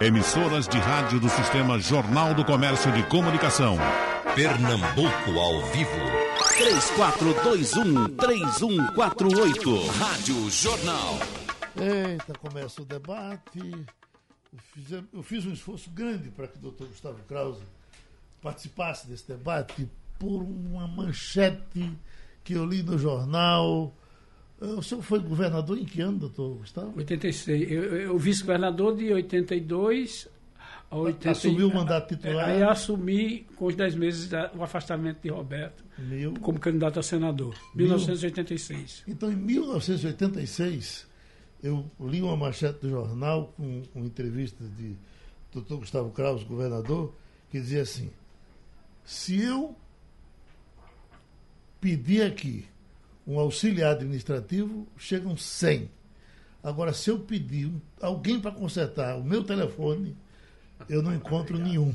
Emissoras de rádio do Sistema Jornal do Comércio de Comunicação. Pernambuco ao vivo. 3421-3148. Rádio Jornal. Eita, começa o debate. Eu fiz um esforço grande para que o doutor Gustavo Krause participasse desse debate por uma manchete que eu li no jornal o senhor foi governador em que ano, doutor Gustavo? 86. Eu, eu vice-governador de 82 a 80. Assumiu o mandato titular? Aí assumi, com os 10 meses, o afastamento de Roberto Mil... como candidato a senador. 1986. Então, em 1986, eu li uma manchete do jornal com uma entrevista de doutor Gustavo Kraus, governador, que dizia assim: se eu pedir aqui um auxiliar administrativo, chegam 100. Agora, se eu pedir alguém para consertar o meu telefone, eu não encontro nenhum.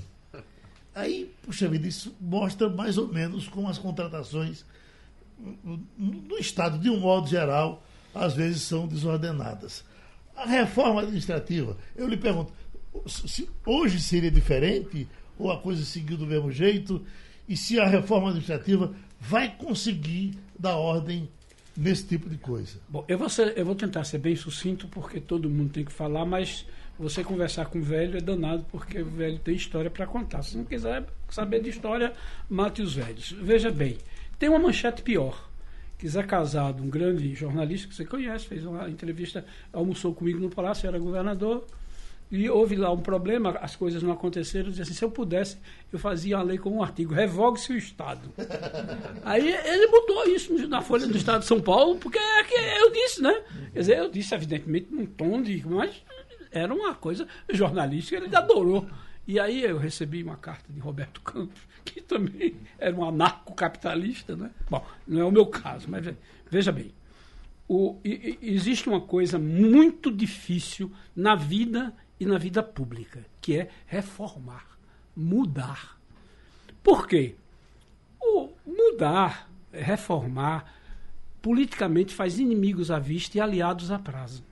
Aí, puxa vida, isso mostra mais ou menos como as contratações no Estado, de um modo geral, às vezes são desordenadas. A reforma administrativa, eu lhe pergunto, se hoje seria diferente ou a coisa seguiu do mesmo jeito? E se a reforma administrativa vai conseguir dar ordem nesse tipo de coisa. Bom, eu vou, ser, eu vou tentar ser bem sucinto, porque todo mundo tem que falar, mas você conversar com o velho é danado, porque o velho tem história para contar. Se não quiser saber de história, mate os velhos. Veja bem, tem uma manchete pior. Que Zé Casado, um grande jornalista que você conhece, fez uma entrevista, almoçou comigo no Palácio, era governador, e houve lá um problema, as coisas não aconteceram. Eu disse assim: se eu pudesse, eu fazia a lei com um artigo: revogue-se o Estado. Aí ele botou isso na Folha do Estado de São Paulo, porque é que eu disse, né? Quer dizer, eu disse, evidentemente, num tom de. Mas era uma coisa jornalística, ele adorou. E aí eu recebi uma carta de Roberto Campos, que também era um anarcocapitalista, né? Bom, não é o meu caso, mas veja bem. O, existe uma coisa muito difícil na vida e na vida pública, que é reformar, mudar. Por quê? O mudar, reformar, politicamente faz inimigos à vista e aliados a prazo.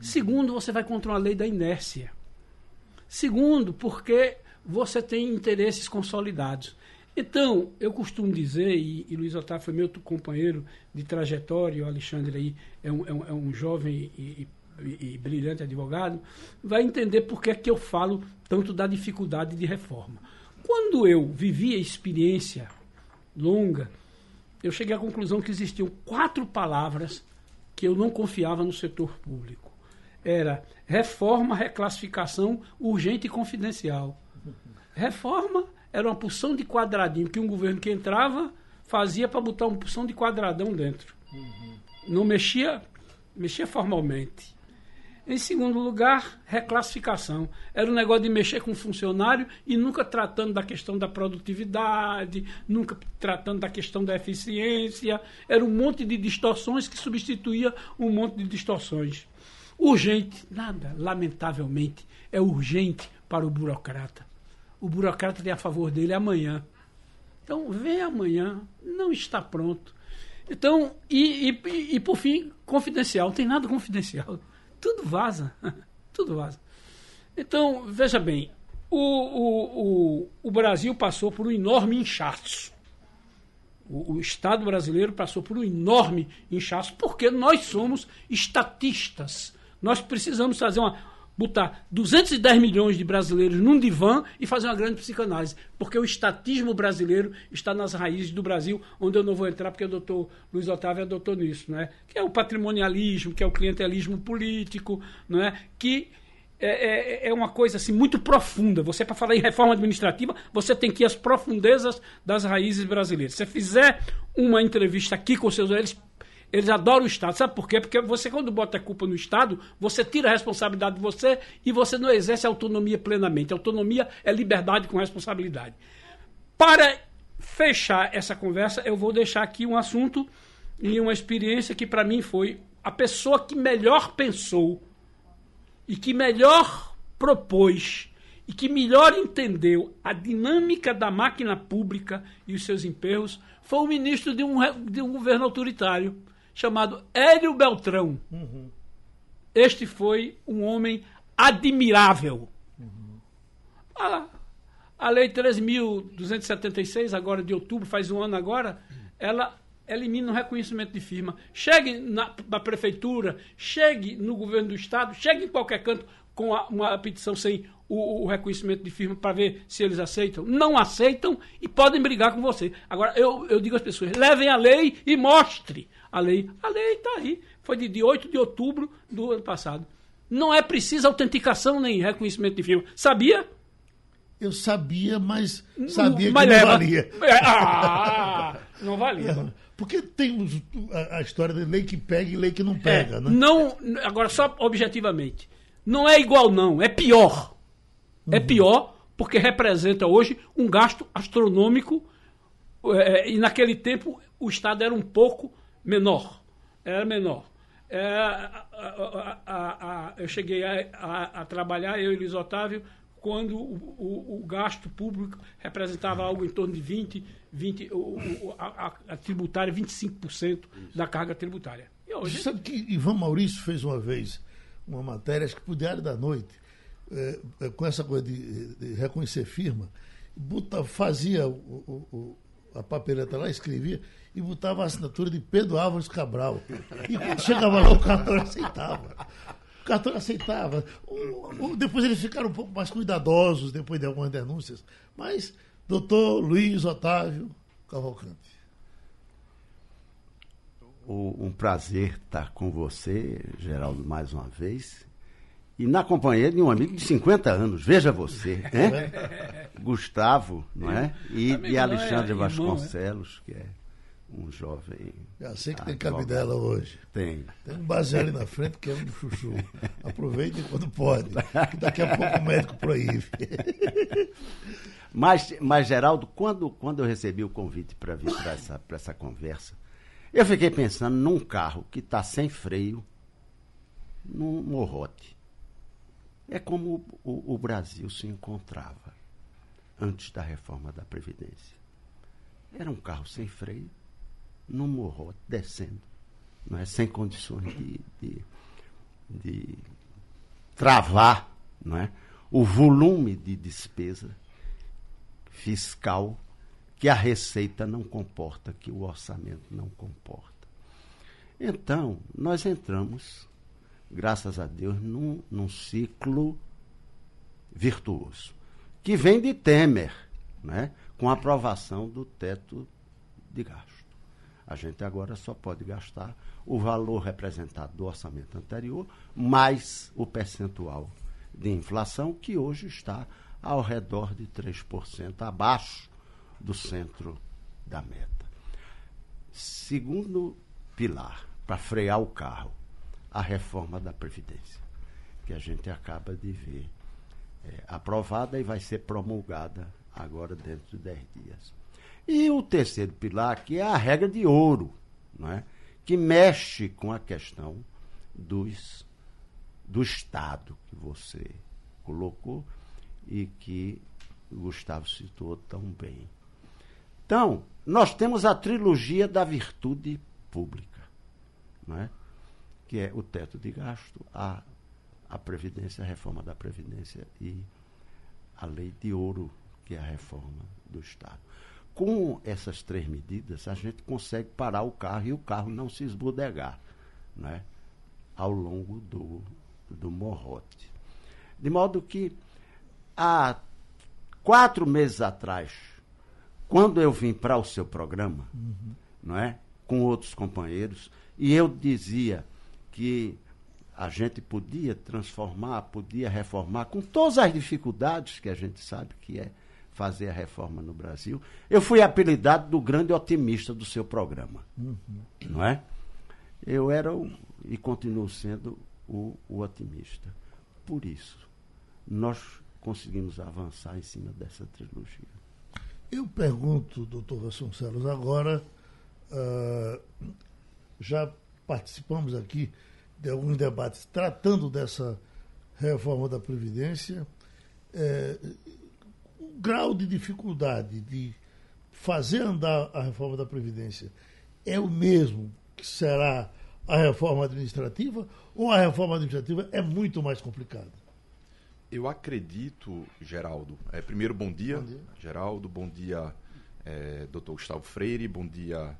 Segundo, você vai contra uma lei da inércia. Segundo, porque você tem interesses consolidados. Então, eu costumo dizer, e, e Luiz Otávio foi meu companheiro de trajetória, o Alexandre aí é um, é um, é um jovem e, e e, brilhante advogado, vai entender por que, é que eu falo tanto da dificuldade de reforma. Quando eu vivi a experiência longa, eu cheguei à conclusão que existiam quatro palavras que eu não confiava no setor público. Era reforma, reclassificação, urgente e confidencial. Reforma era uma porção de quadradinho que um governo que entrava fazia para botar uma porção de quadradão dentro. Não mexia, mexia formalmente. Em segundo lugar, reclassificação. Era um negócio de mexer com funcionário e nunca tratando da questão da produtividade, nunca tratando da questão da eficiência. Era um monte de distorções que substituía um monte de distorções. Urgente, nada, lamentavelmente, é urgente para o burocrata. O burocrata tem a favor dele amanhã. Então, vem amanhã, não está pronto. Então, e, e, e por fim, confidencial. Não tem nada confidencial tudo vaza. tudo vaza. Então, veja bem, o, o, o, o Brasil passou por um enorme inchaço. O, o, Estado brasileiro passou por um enorme inchaço, porque nós somos estatistas. Nós precisamos fazer uma botar 210 milhões de brasileiros num divã e fazer uma grande psicanálise. Porque o estatismo brasileiro está nas raízes do Brasil, onde eu não vou entrar porque o doutor Luiz Otávio adotou nisso, não é? que é o patrimonialismo, que é o clientelismo político, não é? que é, é, é uma coisa assim muito profunda. Você, para falar em reforma administrativa, você tem que ir às profundezas das raízes brasileiras. Se você fizer uma entrevista aqui com seus eles eles adoram o Estado. Sabe por quê? Porque você, quando bota a culpa no Estado, você tira a responsabilidade de você e você não exerce autonomia plenamente. Autonomia é liberdade com responsabilidade. Para fechar essa conversa, eu vou deixar aqui um assunto e uma experiência que, para mim, foi a pessoa que melhor pensou e que melhor propôs e que melhor entendeu a dinâmica da máquina pública e os seus emperros foi o ministro de um, de um governo autoritário chamado Hélio Beltrão. Uhum. Este foi um homem admirável. A, a Lei 13.276, agora de outubro, faz um ano agora, ela elimina o reconhecimento de firma. Chegue na, na prefeitura, chegue no governo do estado, chegue em qualquer canto com a, uma petição sem o, o reconhecimento de firma para ver se eles aceitam. Não aceitam e podem brigar com você. Agora, eu, eu digo às pessoas, levem a lei e mostre a lei. A lei está aí. Foi de, de 8 de outubro do ano passado. Não é preciso autenticação nem reconhecimento de firma. Sabia? Eu sabia, mas sabia Mas que não valia. É, ah, não valia. Porque tem a, a história de lei que pega e lei que não pega, É, né? Não, agora só objetivamente. Não é igual não, é pior. É pior porque representa hoje um gasto astronômico é, e naquele tempo o Estado era um pouco menor. Era menor. É, a- a- a- eu cheguei a, trabalhar, eu e Luiz Otávio, quando o, o- o gasto público representava algo em torno de 20, 20 o, a, a- tributária, 25% da carga tributária. E Você hoje, sabe que Ivan Maurício fez uma vez uma matéria, acho que pro Diário da Noite, é, é, com essa coisa de, de reconhecer firma, bota- fazia o- a papeleta lá, escrevia e botava a assinatura de Pedro Álvares Cabral. E quando chegava lá, o cartão aceitava. O cartão aceitava. O- o- depois eles ficaram um pouco mais cuidadosos, depois de algumas denúncias. Mas, doutor Luiz Otávio Cavalcante. O- um prazer estar com você, Geraldo, mais uma vez. E na companhia de um amigo de 50 anos, veja você, né? Gustavo, não é? E, e é Alexandre irmão, Vasconcelos, que é um jovem. Já sei que tem cabidela hoje. Tem. Tem um baseado ali na frente que é um chuchu. Aproveite quando pode, que daqui a pouco o médico proíbe. Mas, mas Geraldo, quando, quando eu recebi o convite para vir para essa, pra essa conversa, eu fiquei pensando num carro que está sem freio, num morrote. É como o, o Brasil se encontrava antes da reforma da Previdência. Era um carro sem freio, num morrote, descendo, não é? sem condições de, de, de travar não é? o volume de despesa fiscal que a receita não comporta, que o orçamento não comporta. Então, nós entramos, graças a Deus, num, num ciclo virtuoso, que vem de Temer, né? com a aprovação do teto de gasto. A gente agora só pode gastar o valor representado do orçamento anterior, mais o percentual de inflação, que hoje está ao redor de 3%, abaixo do centro da meta. Segundo pilar, para frear o carro, a reforma da Previdência, que a gente acaba de ver é, aprovada e vai ser promulgada agora dentro de 10 dias. E o terceiro pilar, que é a regra de ouro, não é? que mexe com a questão dos, do Estado que você colocou e que o Gustavo citou tão bem. Então, nós temos a trilogia da virtude pública, não é? que é o teto de gasto, a, a Previdência, a reforma da Previdência e a lei de ouro, que é a reforma do Estado. Com essas três medidas, a gente consegue parar o carro e o carro não se esbodegar né, ao longo do, do morrote. De modo que, há quatro meses atrás, quando eu vim para o seu programa, não é, com outros companheiros, e eu dizia que a gente podia transformar, podia reformar, com todas as dificuldades que a gente sabe que é fazer a reforma no Brasil. Eu fui apelidado do grande otimista do seu programa, não é? Eu era o, e continuo sendo o, o otimista. Por isso, nós conseguimos avançar em cima dessa trilogia. Eu pergunto, doutor Vasconcelos, agora, ah, já participamos aqui de alguns debates tratando dessa reforma da Previdência. o grau de dificuldade de fazer andar a reforma da Previdência é o mesmo que será a reforma administrativa ou a reforma administrativa é muito mais complicada? Eu acredito, Geraldo. É, primeiro, bom dia, Bom dia. Geraldo. Bom dia, é, doutor Gustavo Freire. Bom dia,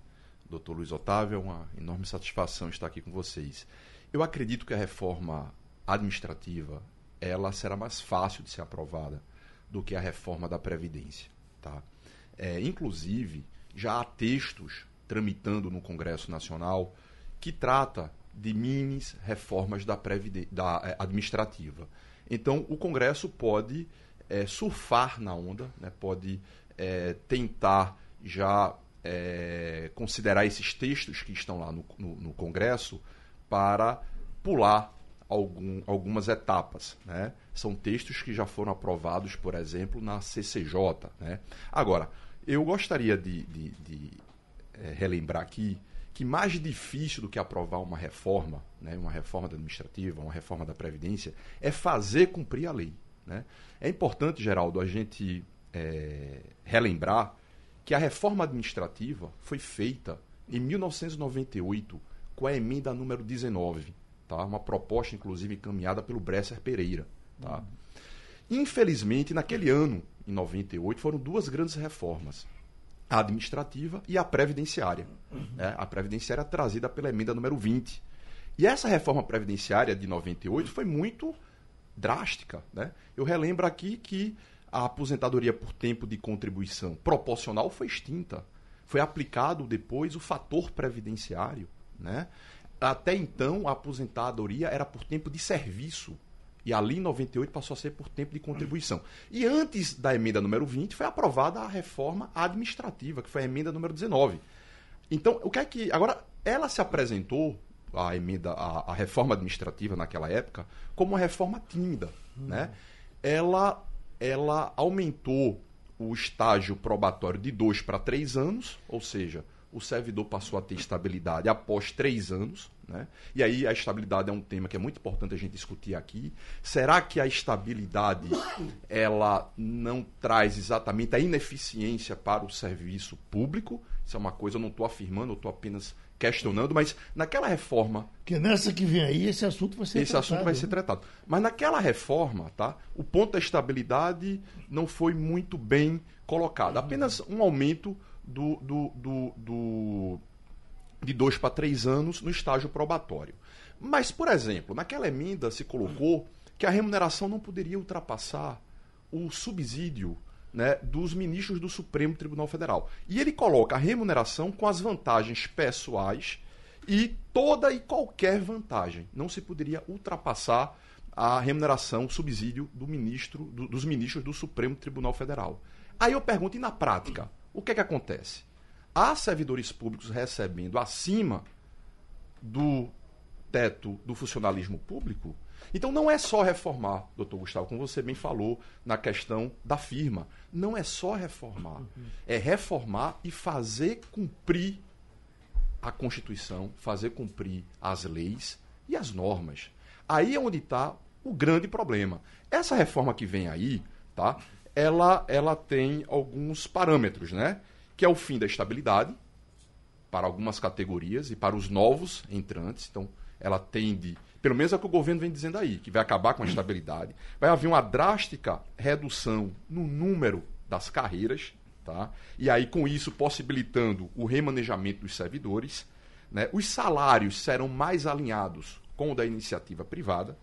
doutor Luiz Otávio. É uma enorme satisfação estar aqui com vocês. Eu acredito que a reforma administrativa ela será mais fácil de ser aprovada do que a reforma da Previdência. Tá? É, inclusive, já há textos tramitando no Congresso Nacional que trata de minis reformas da, da eh, administrativa. Então, o Congresso pode eh, surfar na onda, né, pode eh, tentar já eh, considerar esses textos que estão lá no, no- no Congresso para pular algum- algumas etapas. Né? São textos que já foram aprovados, por exemplo, na CCJ. Né? Agora, eu gostaria de, de- de, eh, relembrar aqui que mais difícil do que aprovar uma reforma, né, uma reforma administrativa, uma reforma da Previdência, é fazer cumprir a lei. Né? É importante, Geraldo, a gente eh, relembrar que a reforma administrativa foi feita em 1998 com a emenda número 19, tá? uma proposta, inclusive, encaminhada pelo Bresser Pereira. Tá? Infelizmente, naquele ano, em 98, foram duas grandes reformas a administrativa e a previdenciária. né? A previdenciária trazida pela emenda número 20. E essa reforma previdenciária de 98 foi muito drástica. Né? Eu relembro aqui que a aposentadoria por tempo de contribuição proporcional foi extinta. Foi aplicado depois o fator previdenciário. Né? Até então, a aposentadoria era por tempo de serviço. E ali em 98 passou a ser por tempo de contribuição. E antes da emenda número 20 foi aprovada a reforma administrativa, que foi a emenda número 19. Então, o que é que. Agora, ela se apresentou, a emenda, a, a reforma administrativa naquela época, como uma reforma tímida. Né? Ela, ela aumentou o estágio probatório de dois para três anos, ou seja, o servidor passou a ter estabilidade após três anos. Né? E aí a estabilidade é um tema que é muito importante a gente discutir aqui. Será que a estabilidade ela não traz exatamente a ineficiência para o serviço público? Isso é uma coisa, eu não estou afirmando, eu estou apenas questionando, mas naquela reforma Porque nessa que vem aí, esse assunto vai ser esse tratado, assunto vai ser tratado. Mas naquela reforma, tá? O ponto da estabilidade não foi muito bem colocado. Apenas um aumento do, do, do, do- de dois para três anos no estágio probatório. Mas, por exemplo, naquela emenda se colocou que a remuneração não poderia ultrapassar o subsídio né, dos ministros do Supremo Tribunal Federal. E ele coloca a remuneração com as vantagens pessoais e toda e qualquer vantagem. Não se poderia ultrapassar a remuneração, o subsídio do ministro, do- dos ministros do Supremo Tribunal Federal. Aí eu pergunto, e na prática, o que é que acontece? Há servidores públicos recebendo acima do teto do funcionalismo público? Então não é só reformar, doutor Gustavo, como você bem falou na questão da firma. Não é só reformar. É reformar e fazer cumprir a Constituição, fazer cumprir as leis e as normas. Aí é onde está o grande problema. Essa reforma que vem aí, tá? Ela, ela tem alguns parâmetros, né? Que é o fim da estabilidade para algumas categorias e para os novos entrantes. Então, ela tende, pelo menos é o que o governo vem dizendo aí, que vai acabar com a estabilidade. Vai haver uma drástica redução no número das carreiras, tá? E aí, com isso, possibilitando o remanejamento dos servidores. Né? Os salários serão mais alinhados com o da iniciativa privada.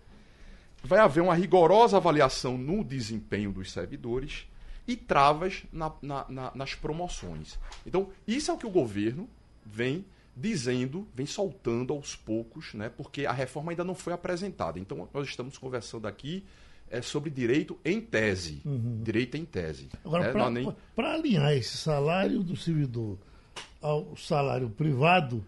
Vai haver uma rigorosa avaliação no desempenho dos servidores e travas na- na- na- nas promoções. Então, isso é o que o governo vem dizendo, vem soltando aos poucos, né? porque a reforma ainda não foi apresentada. Então, nós estamos conversando aqui é, sobre direito em tese. Direito em tese. Agora, né? para é nem- alinhar esse salário do servidor ao salário privado,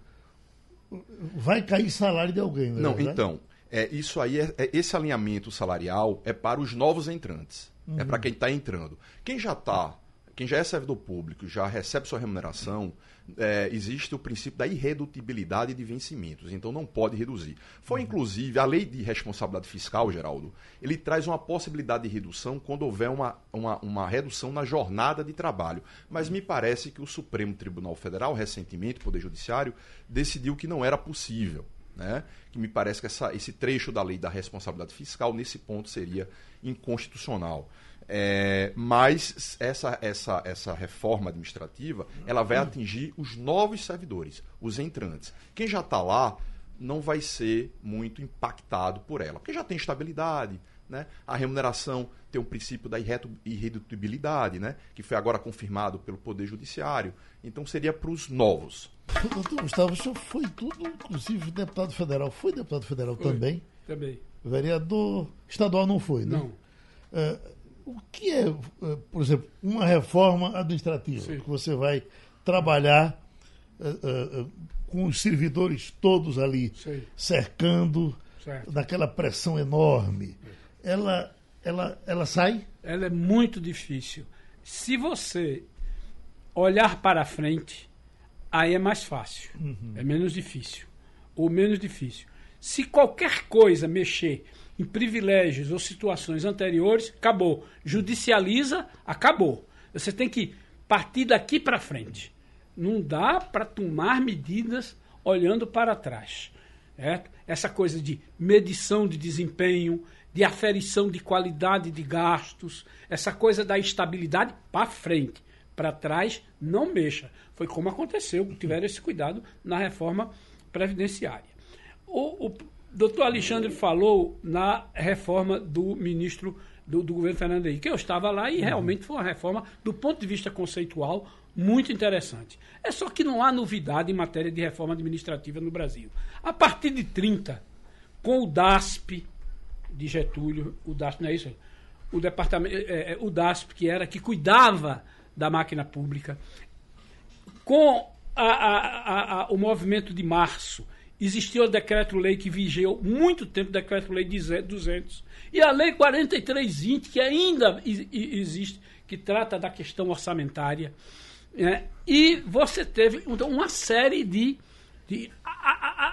vai cair salário de alguém, não é Não, verdade? então, é, isso aí, é, é- esse alinhamento salarial é para os novos entrantes. É para quem está entrando. Quem já está, quem já é servidor público, já recebe sua remuneração, é, existe o princípio da irredutibilidade de vencimentos, então não pode reduzir. Foi, inclusive, a lei de responsabilidade fiscal, Geraldo, ele traz uma possibilidade de redução quando houver uma, uma, uma redução na jornada de trabalho. Mas me parece que o Supremo Tribunal Federal, recentemente, o Poder Judiciário, decidiu que não era possível. Né? que me parece que essa, esse trecho da lei da responsabilidade fiscal, nesse ponto, seria inconstitucional. É, mas essa, essa, essa reforma administrativa ela vai atingir os novos servidores, os entrantes. Quem já está lá não vai ser muito impactado por ela, porque já tem estabilidade, né? a remuneração tem um princípio da irredutibilidade, né? que foi agora confirmado pelo Poder Judiciário. Então seria para os novos. Doutor Gustavo, o senhor foi tudo, inclusive deputado federal. Foi deputado federal Foi. também? Também. Vereador estadual não foi, né? Não. É, o que é, é, por exemplo, uma reforma administrativa Sim. que você vai trabalhar é, é, é, com os servidores todos ali Sei. cercando, Certo. daquela pressão enorme? Ela, ela, ela sai? Ela é muito difícil. Se você olhar para frente, aí é mais fácil. É menos difícil. Ou menos difícil. Se qualquer coisa mexer em privilégios ou situações anteriores, acabou. Judicializa, acabou. Você tem que partir daqui para frente. Não dá para tomar medidas olhando para trás. certo? Essa coisa de medição de desempenho, de aferição de qualidade de gastos, essa coisa da estabilidade para frente. Para trás, não mexa. Foi como aconteceu, tiveram esse cuidado na reforma previdenciária. O, o doutor Alexandre falou na reforma do ministro do, do governo Fernando Henrique. Eu estava lá e realmente foi uma reforma, do ponto de vista conceitual, muito interessante. É só que não há novidade em matéria de reforma administrativa no Brasil. A partir de 30, com o DASP de Getúlio, o DASP não é isso? O departamento, é, é, o DASP que era que cuidava da máquina pública, com a- a- a- o movimento de março, existia o decreto-lei que vigiou muito tempo, decreto-lei 200, e a lei 4320, que ainda existe, que trata da questão orçamentária. né? E você teve então, uma série de. de a-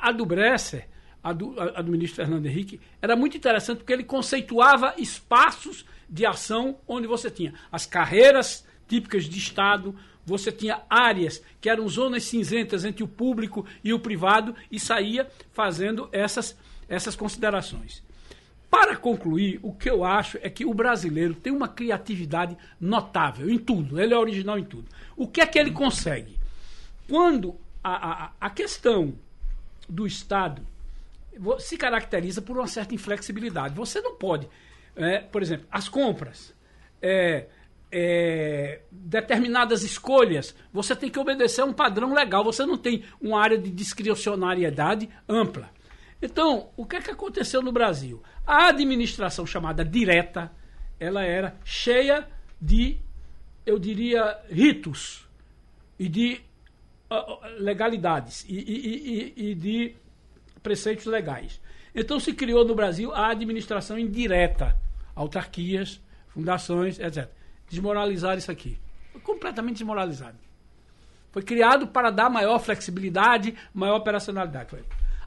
a- a do Bresser, a do, a- a do ministro Fernando Henrique, era muito interessante porque ele conceituava espaços de ação onde você tinha as carreiras típicas de Estado, você tinha áreas que eram zonas cinzentas entre o público e o privado e saía fazendo essas, essas considerações. Para concluir, o que eu acho é que o brasileiro tem uma criatividade notável em tudo, ele é original em tudo. O que é que ele consegue? Quando a, a, a questão do Estado se caracteriza por uma certa inflexibilidade. Você não pode, é, por exemplo, as compras, é, é, determinadas escolhas, você tem que obedecer a um padrão legal. Você não tem uma área de discricionariedade ampla. Então, o que é que aconteceu no Brasil? A administração chamada direta, ela era cheia de, eu diria, ritos e de legalidades e, e- e- e de preceitos legais. Então se criou no Brasil a administração indireta, autarquias, fundações, etc. Desmoralizar isso aqui. Foi completamente desmoralizado. Foi criado para dar maior flexibilidade, maior operacionalidade.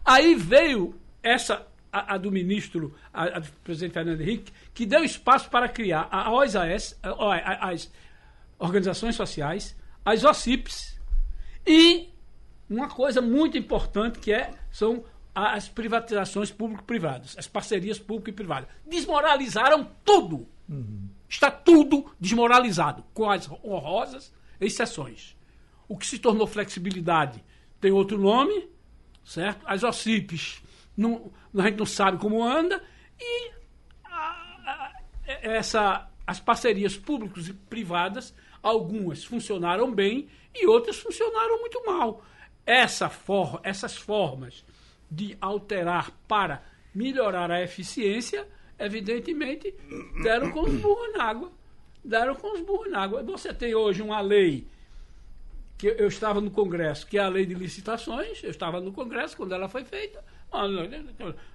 Aí veio essa, a, a do ministro, a, a do presidente Fernando Henrique, que deu espaço para criar a OAS, as organizações sociais, as OCIPs e uma coisa muito importante que é, são as privatizações público-privadas, as parcerias público e. Desmoralizaram tudo. Está tudo desmoralizado, com as honrosas exceções. O que se tornou flexibilidade tem outro nome, certo? As OCIPs, não, a gente não sabe como anda, e a- a- essa, as parcerias públicas e privadas, algumas funcionaram bem e outras funcionaram muito mal. Essa for, essas formas de alterar para melhorar a eficiência, evidentemente, deram com os burros na água. Deram com os burros na água. Você tem hoje uma lei que eu estava no Congresso, que é a lei de licitações, eu estava no Congresso quando ela foi feita, Ah,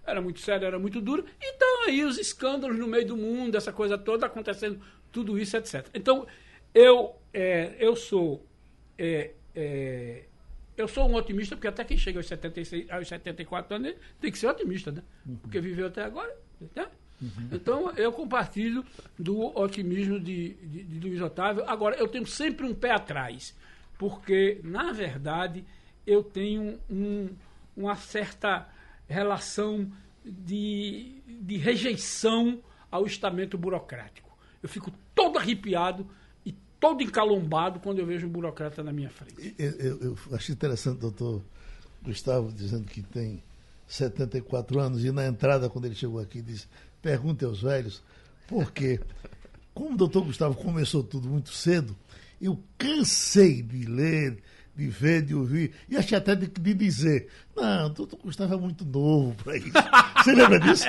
era muito sério, era muito duro, então aí os escândalos no meio do mundo, essa coisa toda acontecendo, tudo isso, etc. Então, eu, é, eu sou é, é, eu sou um otimista, porque até quem chega aos, 76, aos 74 anos tem que ser otimista, né? Porque viveu até agora, né? Então, eu compartilho do otimismo de, de, de Luiz Otávio. Agora, eu tenho sempre um pé atrás, porque, na verdade, eu tenho um, uma certa relação de, de rejeição ao estamento burocrático. Eu fico todo arrepiado todo encalombado quando eu vejo um burocrata na minha frente. Eu, eu, eu acho interessante, doutor Gustavo, dizendo que tem 74 anos e na entrada, quando ele chegou aqui, disse: pergunte aos velhos por quê. Como o doutor Gustavo começou tudo muito cedo, eu cansei de ler, de ver, de ouvir, e achei até de, de dizer: não, o doutor Gustavo é muito novo para isso. Você lembra disso?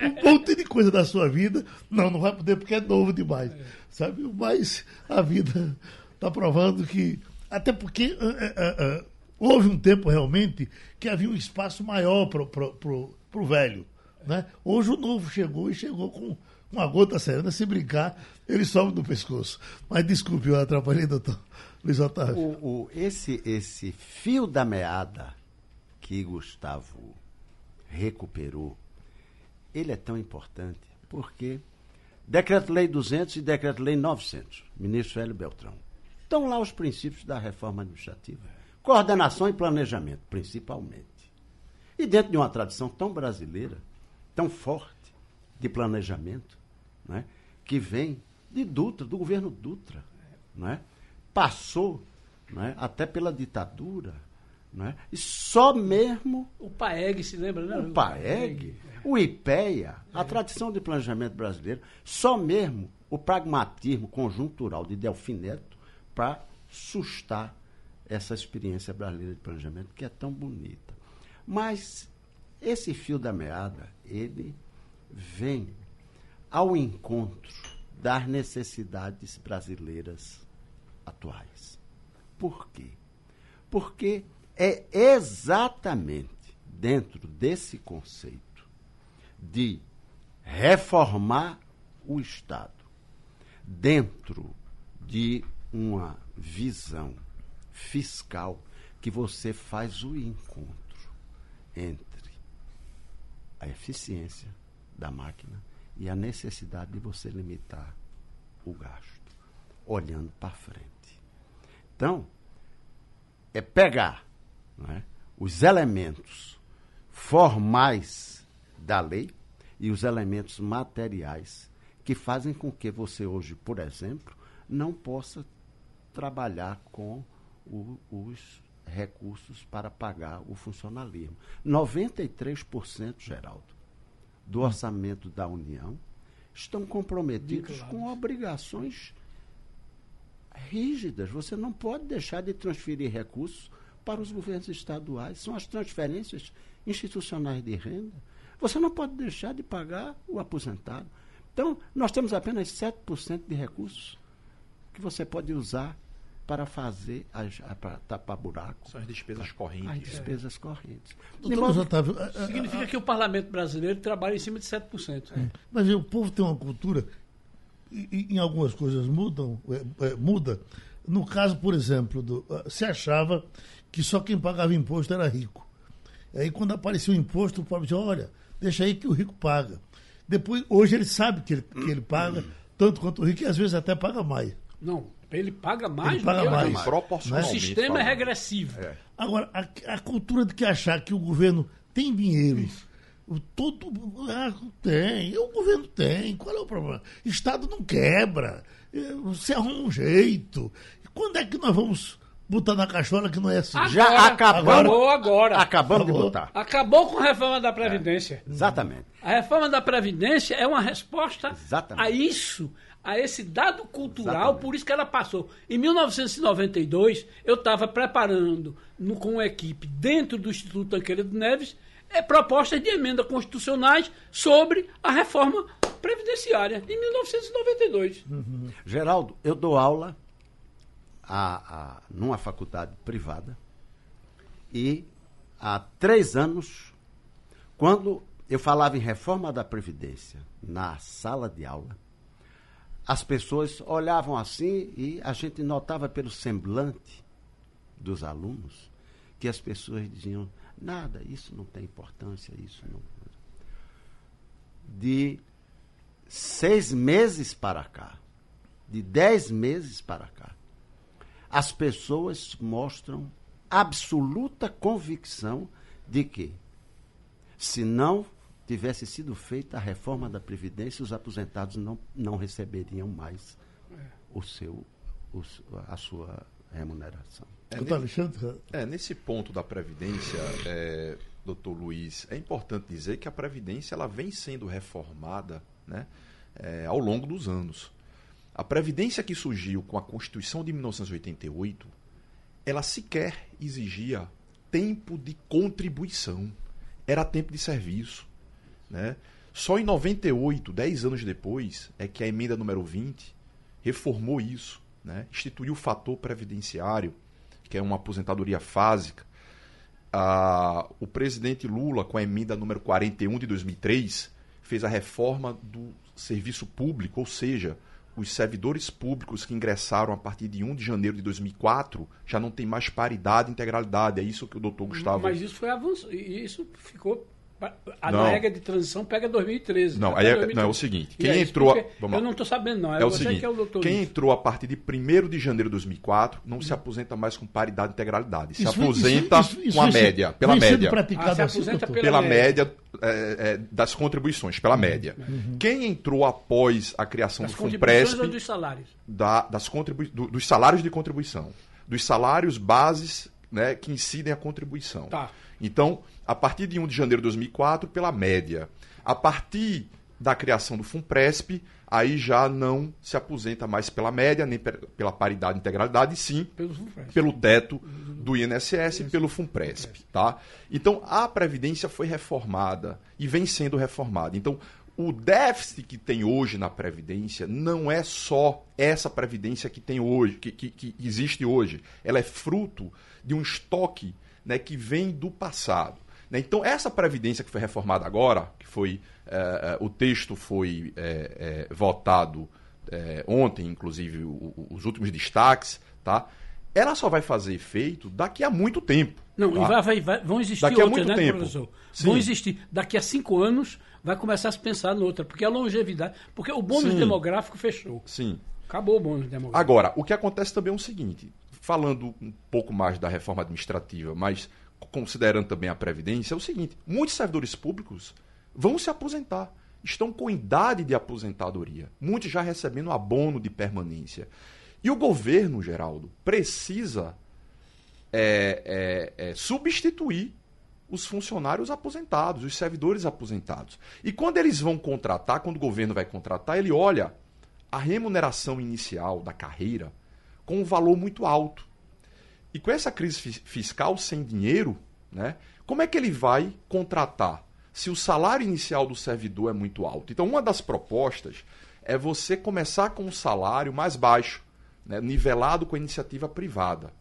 Um monte de coisa da sua vida, não, não vai poder porque é novo demais. Sabe? Mas a vida está provando que. Até porque uh, uh, uh, houve um tempo realmente que havia um espaço maior para o velho. Né? Hoje o novo chegou e chegou com uma gota serena, se brincar, ele sobe no pescoço. Mas desculpe, eu atrapalhei, doutor Luiz Otávio. O, o, esse, esse fio da meada que Gustavo recuperou, ele é tão importante porque Decreto-Lei 200 e Decreto-Lei 900, ministro Hélio Beltrão, estão lá os princípios da reforma administrativa. Coordenação e planejamento, principalmente. E dentro de uma tradição tão brasileira, tão forte de planejamento, né, que vem de Dutra, do governo Dutra. Né, passou né, até pela ditadura. Né, e só mesmo. O PAEG, se lembra, né? O PAEG, o IPEA, a tradição de planejamento brasileiro, só mesmo o pragmatismo conjuntural de Delfim Neto para sustar essa experiência brasileira de planejamento que é tão bonita. Mas esse fio da meada, ele vem ao encontro das necessidades brasileiras atuais. Por quê? Porque é exatamente dentro desse conceito de reformar o Estado, dentro de uma visão fiscal, que você faz o encontro entre a eficiência da máquina e a necessidade de você limitar o gasto, olhando para frente. Então, é pegar é, os elementos formais da lei e os elementos materiais que fazem com que você hoje, por exemplo, não possa trabalhar com o, os recursos para pagar o funcionalismo. 93%, Geraldo, do orçamento da União estão comprometidos com obrigações rígidas. Você não pode deixar de transferir recursos para os governos estaduais. São as transferências institucionais de renda. Você não pode deixar de pagar o aposentado. Então, nós temos apenas 7% de recursos que você pode usar para fazer para tapar buraco. São as despesas correntes. As despesas é. correntes. Doutor Otávio, significa que o parlamento brasileiro trabalha em cima de 7%. É. Mas o povo tem uma cultura, e, em algumas coisas mudam, é, é, muda. No caso, por exemplo, do, ah, se achava que só quem pagava imposto era rico. Aí quando apareceu o imposto, o povo dizia, olha, deixa aí que o rico paga. Depois, hoje ele sabe que ele, que ele paga tanto quanto o rico e às vezes até paga mais. Não, ele paga mais ele paga mais. mais. Proporcionalmente. O sistema é regressivo. É. Agora, a, a, cultura de que achar que o governo tem dinheiro. O, todo. Ah, tem. O governo tem. Qual é o problema? Estado não quebra. É, você arruma um jeito. Quando é que nós vamos botar na cachola que não é assim? Agora, Já acabamos, acabou agora. Acabamos acabou. de botar. Acabou com a reforma da Previdência. É, exatamente. A reforma da Previdência é uma resposta exatamente. a isso a esse dado cultural, Exatamente. por isso que ela passou. Em 1992, eu estava preparando no, com uma equipe dentro do Instituto Tanqueira Neves é, propostas de emendas constitucionais sobre a reforma previdenciária, em 1992. Uhum. Geraldo, eu dou aula a, a, numa faculdade privada e há três anos, quando eu falava em reforma da Previdência na sala de aula, as pessoas olhavam assim e a gente notava pelo semblante dos alunos que as pessoas diziam: nada, isso não tem importância, isso não. De seis meses para cá, de dez meses para cá, as pessoas mostram absoluta convicção de que Se não tivesse sido feita a reforma da Previdência, os aposentados não, não receberiam mais o seu, o, a sua remuneração. É, Doutor nesse, Alexandre, é, nesse ponto da Previdência, é, doutor Luiz, é importante dizer que a Previdência ela vem sendo reformada né, é, ao longo dos anos. A Previdência que surgiu com a Constituição de 1988, ela sequer exigia tempo de contribuição. Era tempo de serviço. Né? Só em 98, 10 anos depois, é que a emenda número 20 reformou isso, né? instituiu o fator previdenciário, que é uma aposentadoria fásica. O presidente Lula, com a emenda número 41 de 2003, fez a reforma do serviço público, ou seja, os servidores públicos que ingressaram a partir de 1 de janeiro de 2004 já não tem mais paridade e integralidade. É isso que o doutor Gustavo. Mas isso foi avançado. Isso ficou. A Não. regra de transição pega 2013. Não, até aí é, 2013. não, é o seguinte: quem aí, entrou. a- explica- vamos eu não estou sabendo, não. É, É o seguinte, que é o doutor. quem Luiz. entrou a partir de 1 de janeiro de 2004 não se aposenta mais com paridade e integralidade. Se Isso aposenta isso- isso com a média, pela vem sendo média. Ah, se aposenta pela Pela média é, é, das contribuições, pela média. Quem entrou após a criação Das do contribuições FUNPRESP, ou dos salários? da- das contribui do- dos salários de contribuição, dos salários bases né, que incidem a contribuição. Tá. Então, a partir de 1 de janeiro de 2004, pela média. A partir da criação do FUNPRESP, aí já não se aposenta mais pela média, nem pe- pela paridade e integralidade, sim FUNPRESP. pelo teto do INSS e pelo FUNPRESP, tá? Então a previdência foi reformada e vem sendo reformada. Então o déficit que tem hoje na previdência não é só essa previdência que tem hoje, que, que- que existe hoje. Ela é fruto de um estoque né, que vem do passado. né? Então essa previdência que foi reformada agora, que foi eh, eh, o texto foi eh, eh, votado eh, ontem, inclusive o- o- os últimos destaques, tá? ela só vai fazer efeito daqui a muito tempo. Não, tá? e vai, vai- vão existir Daqui a outras, muito né, tempo. professor? Sim. Vão existir. Daqui a cinco anos vai começar a se pensar noutra, porque a longevidade. Porque o bônus Sim. demográfico fechou. Sim. Acabou o bônus demográfico. Agora, o que acontece também é o seguinte, falando um pouco mais da reforma administrativa, mas considerando também a Previdência, é o seguinte: muitos servidores públicos vão se aposentar, estão com idade de aposentadoria, muitos já recebendo abono de permanência. E o governo, Geraldo, precisa é, é, é, substituir os funcionários aposentados, os servidores aposentados. E quando eles vão contratar, quando o governo vai contratar, ele olha a remuneração inicial da carreira com um valor muito alto. E com essa crise fi- fiscal sem dinheiro, né, como é que ele vai contratar se o salário inicial do servidor é muito alto? Então, uma das propostas é você começar com um salário mais baixo, né, nivelado com a iniciativa privada.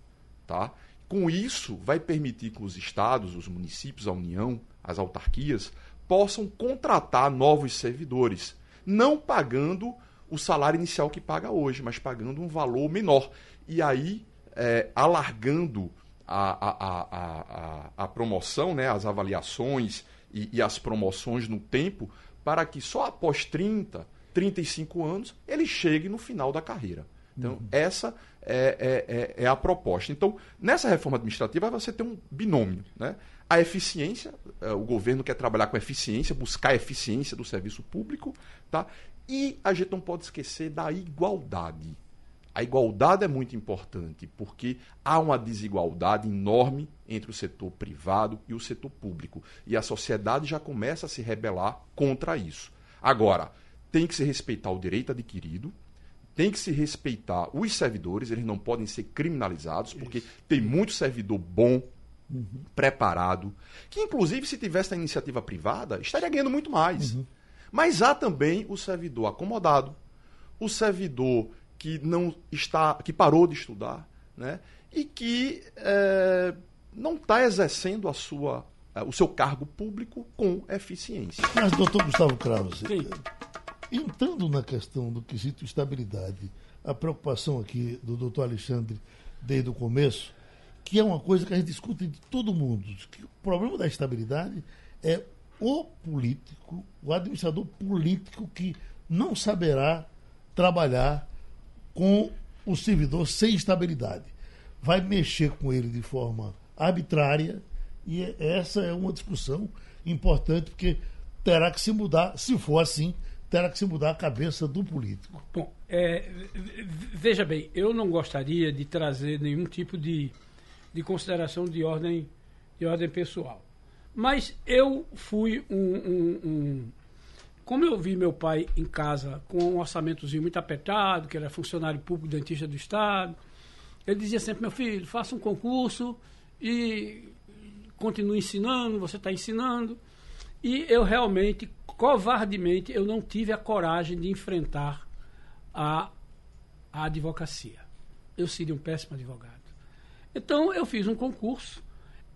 Tá? Com isso, vai permitir que os estados, os municípios, a União, as autarquias, possam contratar novos servidores, não pagando o salário inicial que paga hoje, mas pagando um valor menor. E aí, é, alargando a, a, a, a, promoção, né, as avaliações e, e as promoções no tempo, para que só após 30, 35 anos ele chegue no final da carreira. Então, essa é, é- é- é a proposta. Então, nessa reforma administrativa, você tem um binômio. Né? A eficiência, eh, o governo quer trabalhar com eficiência, buscar a eficiência do serviço público, tá? E a gente não pode esquecer da igualdade. A igualdade é muito importante, porque há uma desigualdade enorme entre o setor privado e o setor público. E a sociedade já começa a se rebelar contra isso. Agora, tem que se respeitar o direito adquirido, tem que se respeitar os servidores, eles não podem ser criminalizados, porque tem muito servidor bom, preparado, que inclusive se tivesse na iniciativa privada, estaria ganhando muito mais. Mas há também o servidor acomodado, o servidor que não está, que parou de estudar, né? E que eh, não está exercendo a sua, eh, o seu cargo público com eficiência. Mas, doutor Gustavo Krause, Sim. entrando na questão do quesito estabilidade, a preocupação aqui do doutor Alexandre desde o começo, que é uma coisa que a gente discute de todo mundo, que o problema da estabilidade é o político, o administrador político que não saberá trabalhar com o servidor sem estabilidade. Vai mexer com ele de forma arbitrária e essa é uma discussão importante, porque terá que se mudar, se for assim, terá que se mudar a cabeça do político. Bom, é, veja bem, eu não gostaria de trazer nenhum tipo de, de consideração de ordem, de ordem pessoal. Mas eu fui um, um, um, Como eu vi meu pai em casa com um orçamentozinho muito apertado, que era funcionário público dentista do Estado, ele dizia sempre: meu filho, faça um concurso e continue ensinando, você está ensinando. E eu realmente, covardemente, eu não tive a coragem de enfrentar a, a advocacia. Eu seria um péssimo advogado. Então eu fiz um concurso,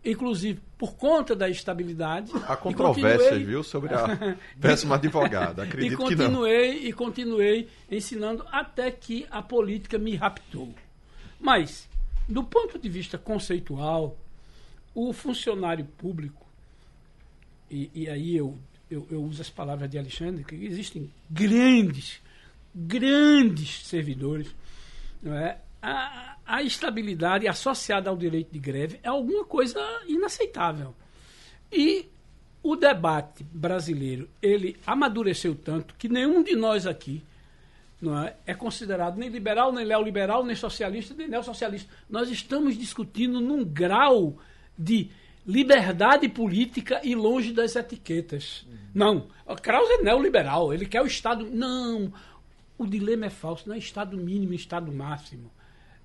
inclusive por conta da estabilidade. Há controvérsias, viu, sobre a péssima advogada. Acredito e continuei, que não. E continuei ensinando até que a política me raptou. Mas, do ponto de vista conceitual, o funcionário público, e, e aí eu, eu, eu, uso as palavras de Alexandre, que existem grandes, grandes servidores, não é? A, a estabilidade associada ao direito de greve é alguma coisa inaceitável. E o debate brasileiro, ele amadureceu tanto que nenhum de nós aqui não é, é considerado nem liberal, nem neoliberal, nem socialista, nem neossocialista. Nós estamos discutindo num grau de liberdade política e longe das etiquetas. Uhum. Não, Krause é neoliberal, ele quer o Estado. Não, o dilema é falso, não é Estado mínimo Estado máximo.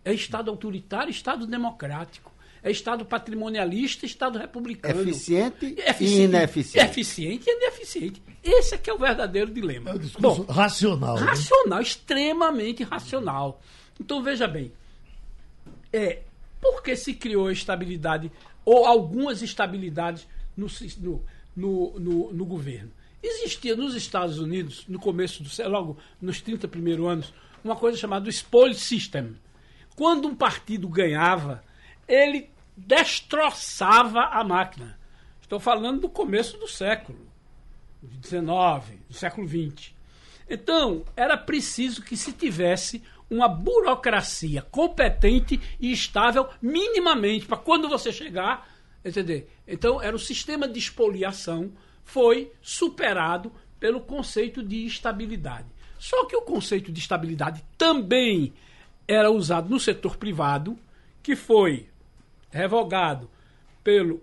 É Estado autoritário, Estado democrático. É Estado patrimonialista, Estado republicano. Eficiente, eficiente e ineficiente. Eficiente e ineficiente. Esse é que é o verdadeiro dilema. É um discurso Bom, racional. Né? Racional, né? extremamente racional. Então, veja bem. É, por que se criou a estabilidade, ou algumas estabilidades no, no, no, no, no governo? Existia nos Estados Unidos, no começo do logo nos 30 primeiros anos, uma coisa chamada spoil system. Quando um partido ganhava, ele destroçava a máquina. Estou falando do começo do século XIX, do século XX. Então, era preciso que se tivesse uma burocracia competente e estável minimamente para quando você chegar, entender? Então, era o sistema de expoliação foi superado pelo conceito de estabilidade. Só que o conceito de estabilidade também era usado no setor privado, que foi revogado pelo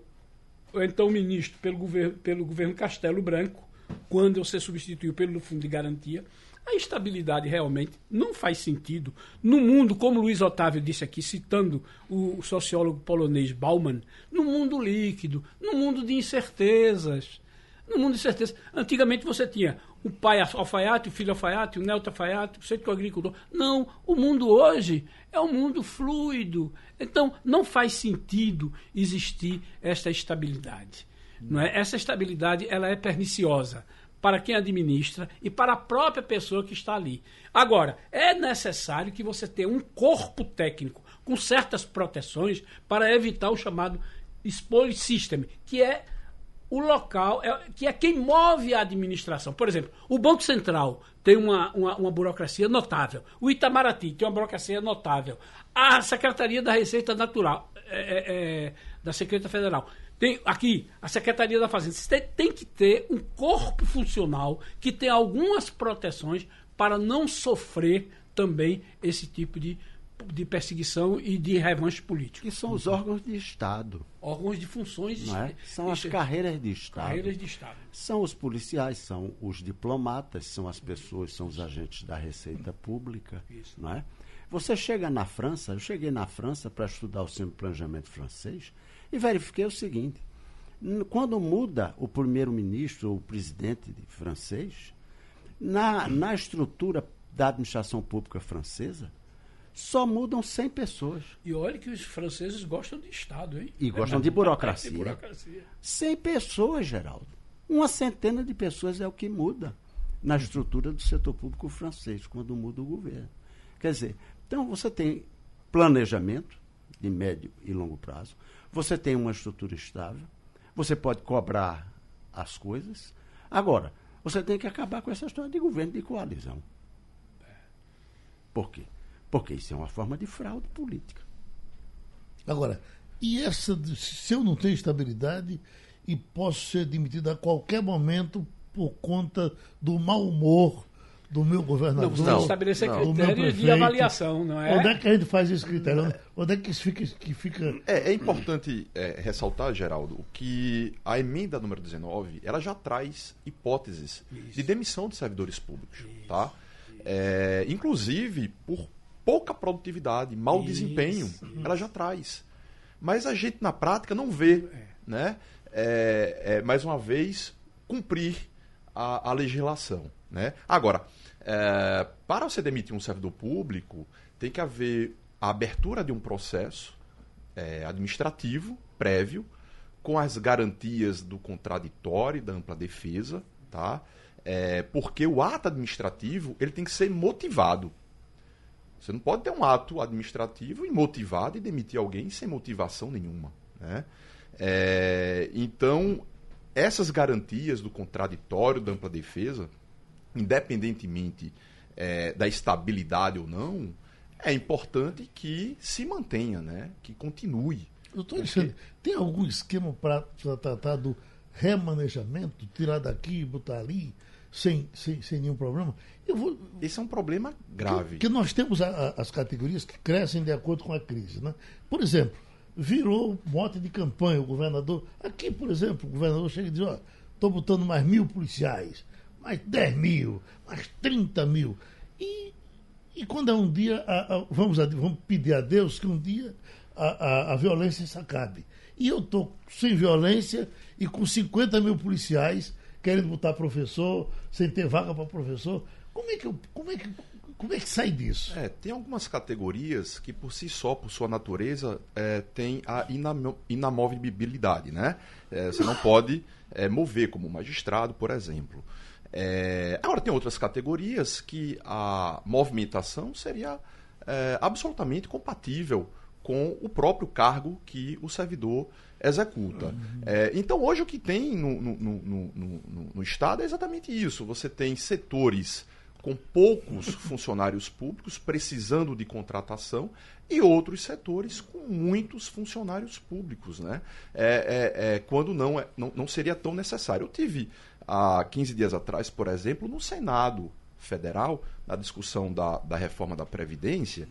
então ministro, pelo governo, pelo governo Castelo Branco, quando você substituiu pelo Fundo de Garantia. A estabilidade realmente não faz sentido. No mundo, como Luiz Otávio disse aqui, citando o sociólogo polonês Bauman, no mundo líquido, no mundo de incertezas. No mundo de incertezas. Antigamente você tinha o pai alfaiate, o filho alfaiate, o neto alfaiate, o centro agricultor. Não, o mundo hoje é um mundo fluido. Então, não faz sentido existir esta estabilidade. Não é? Essa estabilidade ela é perniciosa para quem administra e para a própria pessoa que está ali. Agora, é necessário que você tenha um corpo técnico com certas proteções para evitar o chamado spoil system, que é o local, é, que é quem move a administração. Por exemplo, o Banco Central tem uma, uma, uma, burocracia notável. O Itamaraty tem uma burocracia notável. A Secretaria da Receita Natural, é, é, é da Secretaria Federal, tem aqui a Secretaria da Fazenda. Você tem, tem que ter um corpo funcional que tem algumas proteções para não sofrer também esse tipo de de perseguição e de revanche político. Que são os órgãos de Estado. Órgãos de funções. É? São as carreiras de Estado. Carreiras de Estado. São os policiais, são os diplomatas, são as pessoas, são os agentes da Receita Pública. Isso. Não é? Você chega na França, eu cheguei na França para estudar o Centro de Planejamento francês e verifiquei o seguinte: quando muda o primeiro-ministro ou o presidente francês, na, na estrutura da administração pública francesa, só mudam 100 pessoas. E olha que os franceses gostam de Estado, hein? E gostam é, de burocracia. de burocracia. 100 pessoas, Geraldo. Uma centena de pessoas é o que muda na estrutura do setor público francês, quando muda o governo. Quer dizer, então você tem planejamento de médio e longo prazo, você tem uma estrutura estável, você pode cobrar as coisas. Agora, você tem que acabar com essa história de governo de coalizão. Por quê? Porque isso é uma forma de fraude política. Agora, e essa, se eu não tenho estabilidade e posso ser demitido a qualquer momento por conta do mau humor do meu governador. Não, não estabelecer meu critérios de avaliação, não é? Onde é que a gente faz esse critério? Onde- Onde é que isso fica. Que fica... É, é importante é, ressaltar, Geraldo, que a emenda número 19 ela já traz hipóteses de demissão de servidores públicos. Tá? É, inclusive, por pouca produtividade, mau Isso, desempenho, ela já traz. Mas a gente, na prática, não vê, né? É, é, mais uma vez, cumprir a, a legislação. Né? Agora, é, para você demitir um servidor público, tem que haver a abertura de um processo é, administrativo prévio, com as garantias do contraditório e da ampla defesa, tá? É, porque o ato administrativo ele tem que ser motivado. Você não pode ter um ato administrativo imotivado e demitir alguém sem motivação nenhuma. Né? É, então, essas garantias do contraditório, da ampla defesa, independentemente é, da estabilidade ou não, é importante que se mantenha, né? que continue. Doutor Alexandre, tem algum esquema para tratar do remanejamento, tirar daqui e botar ali, sem, sem, sem nenhum problema? Eu vou, Esse é um problema grave. Que, que nós temos a- a- as categorias que crescem de acordo com a crise. Né? Por exemplo, virou mote de campanha o governador. Aqui, por exemplo, o governador chega e diz: ó, estou botando mais mil policiais, mais 10 mil, mais 30 mil. E, e quando é um dia, a- a- vamos, a- vamos pedir a Deus que um dia a, a, violência se acabe. E eu estou sem violência e com 50 mil policiais querendo botar professor, sem ter vaga para professor. Como é que, como é que, como é que sai disso? É, tem algumas categorias que por si só, por sua natureza, é, tem a inamo- inamovibilidade, né? É, você não pode é, mover como magistrado, por exemplo. É, agora tem outras categorias que a movimentação seria é, absolutamente compatível com o próprio cargo que o servidor executa. É, então hoje o que tem no, no- no- no- Estado é exatamente isso. Você tem setores com poucos funcionários públicos precisando de contratação e outros setores com muitos funcionários públicos, né? É, é- é, quando não, é, não, não seria tão necessário. Eu tive há 15 dias atrás, por exemplo, no Senado Federal, na discussão da, da reforma da Previdência,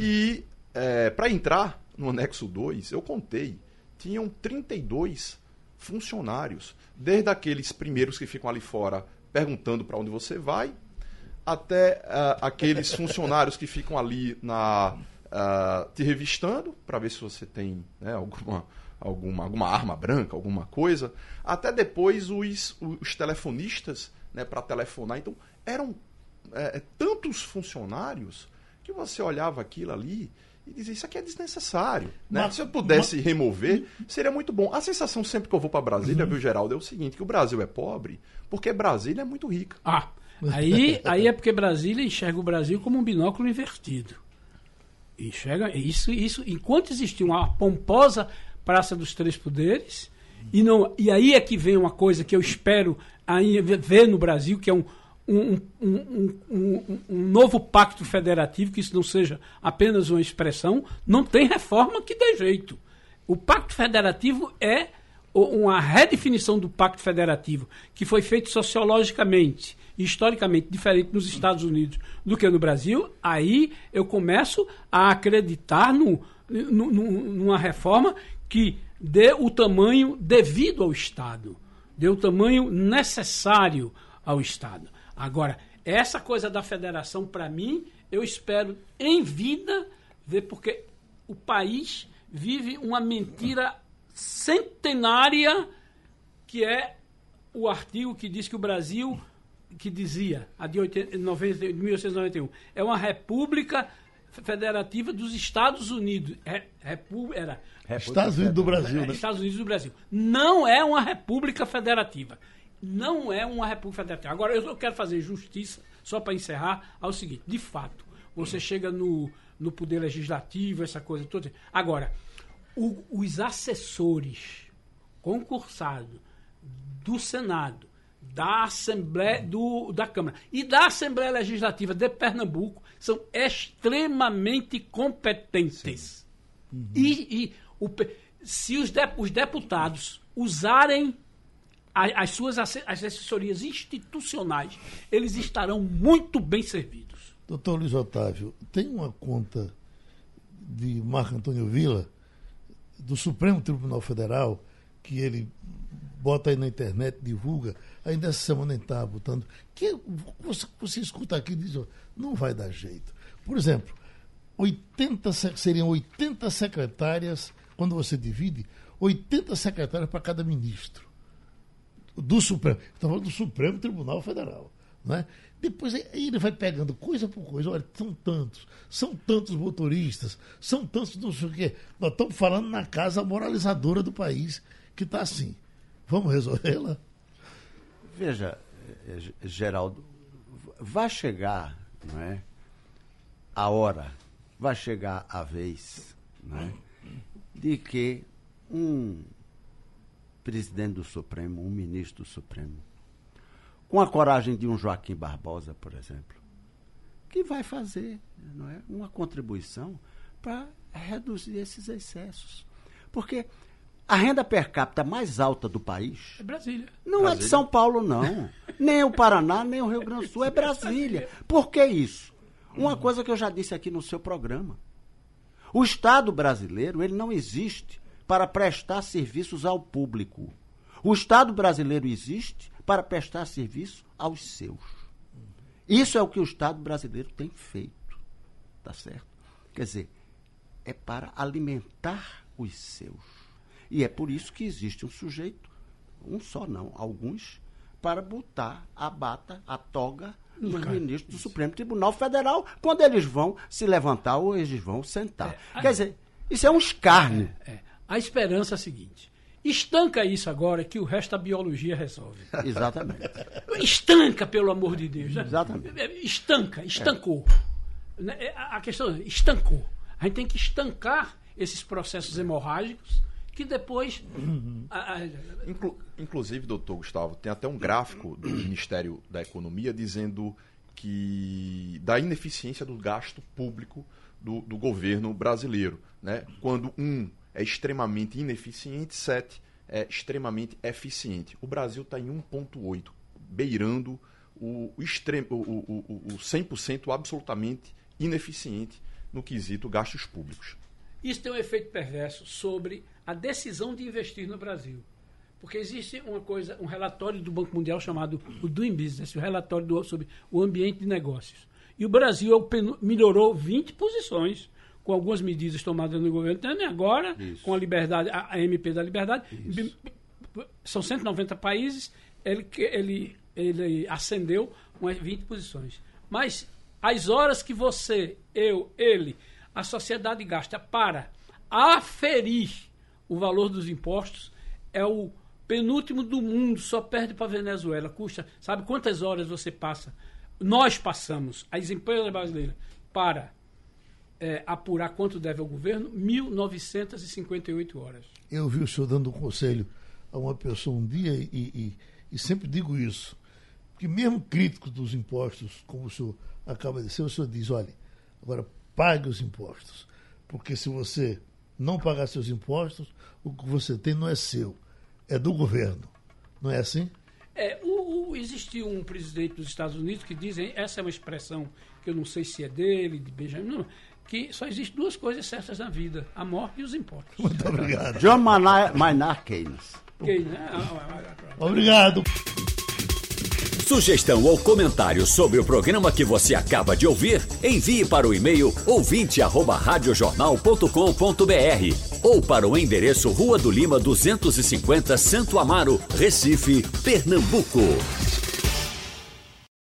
e para entrar no anexo 2, eu contei, tinham 32 funcionários, desde aqueles primeiros que ficam ali fora perguntando para onde você vai, até ah, aqueles funcionários que ficam ali na ah, te revistando para ver se você tem né, alguma, alguma, alguma arma branca, alguma coisa, até depois os, os telefonistas né, para telefonar. Então, eram é, tantos funcionários que você olhava aquilo ali e dizia, isso aqui é desnecessário. Né? Mas- Se eu pudesse remover, seria muito bom. A sensação sempre que eu vou para Brasília, viu, Geraldo, é o seguinte, que o Brasil é pobre porque Brasília é muito rica. Ah, aí, aí é porque Brasília enxerga o Brasil como um binóculo invertido. Enxerga isso, isso. Enquanto existia uma pomposa Praça dos Três Poderes, e, não, e aí é que vem uma coisa que eu espero aí ver no Brasil, que é um, um, um, um, um- novo pacto federativo, que isso não seja apenas uma expressão, não tem reforma que dê jeito. O pacto federativo é uma redefinição do pacto federativo que foi feito sociologicamente e historicamente diferente nos Estados Unidos do que no Brasil, aí eu começo a acreditar no- no- numa reforma que dê o tamanho devido ao Estado, dê o tamanho necessário ao Estado. Agora, essa coisa da federação, para mim, eu espero em vida ver, porque o país vive uma mentira centenária que é o artigo que diz que o Brasil, que dizia, a de 80 90 de 1891, é uma república federativa dos Estados Unidos. É, repu- era Estados Unidos do Brasil, né? Estados Unidos do Brasil. Não é uma república federativa. Não é uma república federativa. Agora, eu quero fazer justiça, só para encerrar, ao seguinte: de fato, você chega no, no poder legislativo, essa coisa toda. Agora, o- os assessores concursados do Senado, da Assembleia, do, da Câmara e da Assembleia Legislativa de Pernambuco são extremamente competentes. E, e o se os, de- os deputados usarem as suas asse- as assessorias institucionais, eles estarão muito bem servidos. Doutor Luiz Otávio, tem uma conta de Marco Antônio Vila, do Supremo Tribunal Federal, que ele bota aí na internet, divulga, ainda essa semana ele estava botando, que você, você escuta aqui e diz, ó, não vai dar jeito. Por exemplo, 80, se- seriam 80 secretárias, quando você divide, 80 secretárias para cada ministro do Supremo. Estamos falando do Supremo Tribunal Federal. Não é? Depois ele vai pegando coisa por coisa. Olha, são tantos, são tantos motoristas, são tantos não sei o quê. Nós estamos falando na casa moralizadora do país, que está assim. Vamos resolvê-la? Veja, eh, eh, Geraldo, vai chegar não é, a hora, vai chegar a vez não é, de que um presidente do Supremo, um ministro do Supremo, com a coragem de um Joaquim Barbosa, por exemplo, que vai fazer não é, uma contribuição para reduzir esses excessos. Porque a renda per capita mais alta do país É Brasília. não é de São Paulo, não. nem o Paraná, nem o Rio Grande do Sul, é Brasília. Por que isso? Uma coisa que eu já disse aqui no seu programa. O Estado brasileiro, ele não existe para prestar serviços ao público. O Estado brasileiro existe para prestar serviço aos seus. Isso é o que o Estado brasileiro tem feito. Tá certo? Quer dizer, é para alimentar os seus. E é por isso que existe um sujeito, um só não, alguns, para botar a bata, a toga nos ministros do Supremo Tribunal Federal quando eles vão se levantar ou eles vão sentar. Quer dizer, isso é um escárnio. É. A esperança é a seguinte: estanca isso agora que o resto da biologia resolve. Exatamente. Estanca, pelo amor de Deus. né? Exatamente. Estanca, estancou. Né, é, A questão é, estancou. A gente tem que estancar esses processos hemorrágicos que depois. a- a- Inclu- inclusive, doutor Gustavo, tem até um gráfico do Ministério da Economia dizendo que da ineficiência do gasto público do, do governo brasileiro. Né? Quando um é extremamente ineficiente, sete é extremamente eficiente. O Brasil está em 1,8, beirando o, extremo, o, o, o, o 100% absolutamente ineficiente no quesito gastos públicos. Isso tem um efeito perverso sobre a decisão de investir no Brasil. Porque existe uma coisa, um relatório do Banco Mundial chamado o Doing Business, o relatório do- sobre o ambiente de negócios. E o Brasil é melhorou 20 posições com algumas medidas tomadas no governo Temer agora, com a liberdade, a, a MP da liberdade. São 190 países, ele, ele, ele ascendeu umas 20 posições. Mas as horas que você, eu, ele, a sociedade gasta para aferir o valor dos impostos é o penúltimo do mundo, só perde para a Venezuela. Custa, sabe quantas horas você passa? Nós passamos, as empresas brasileiras, para eh, apurar quanto deve ao governo? 1.958 horas. Eu vi o senhor dando um conselho a uma pessoa um dia e, e- e sempre digo isso. Que mesmo crítico dos impostos, como o senhor acaba de ser, o senhor diz, olha, agora pague os impostos. Porque se você não pagar seus impostos, o que você tem não é seu, é do governo. Não é assim? É, o, o- existiu um presidente dos Estados Unidos que dizem, essa é uma expressão que eu não sei se é dele, de Benjamin, não, que só existem duas coisas certas na vida, a morte e os impostos. Muito obrigado. John Maynard Maynard Keynes. Né? Ah, ah, ah. Obrigado. Sugestão ou comentário sobre o programa que você acaba de ouvir, envie para o e-mail ouvinte@radiojornal.com.br ou para o endereço Rua do Lima 250, Santo Amaro, Recife, Pernambuco.